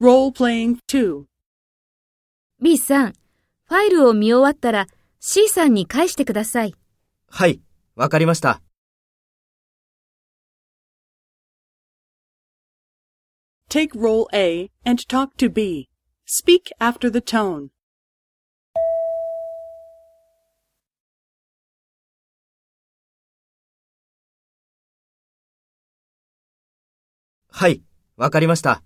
Role playing B さん、ファイルを見終わったら C さんに返してください。はい、わかりました。Take role A and talk to B. Speak after the tone. はい、わかりました。